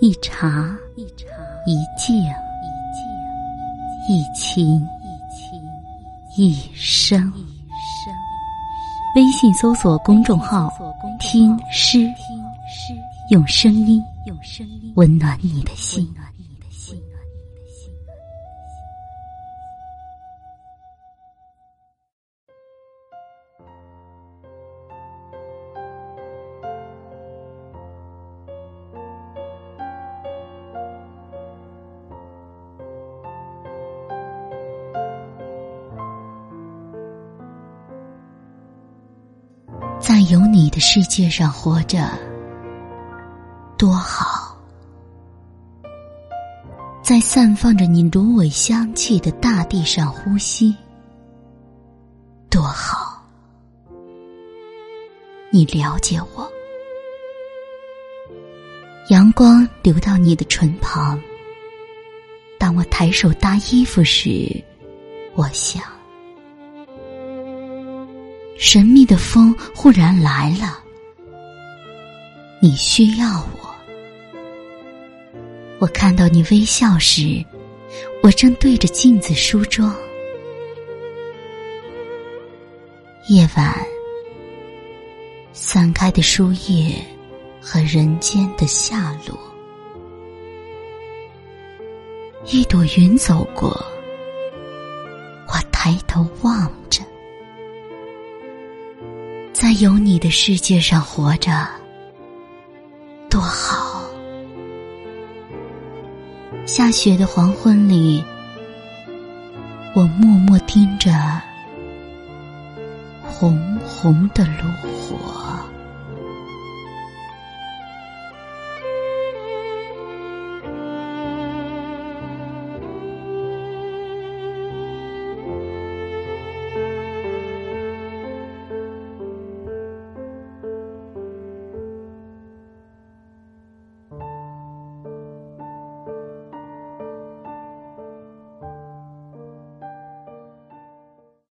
一茶一静一情一生。微信搜索公众号“听诗”，用声音用声音温暖你的心。在有你的世界上活着，多好！在散放着你芦苇香气的大地上呼吸，多好！你了解我，阳光流到你的唇旁。当我抬手搭衣服时，我想。神秘的风忽然来了，你需要我。我看到你微笑时，我正对着镜子梳妆。夜晚，散开的书页和人间的下落，一朵云走过，我抬头望。在有你的世界上活着，多好！下雪的黄昏里，我默默盯着红红的炉火。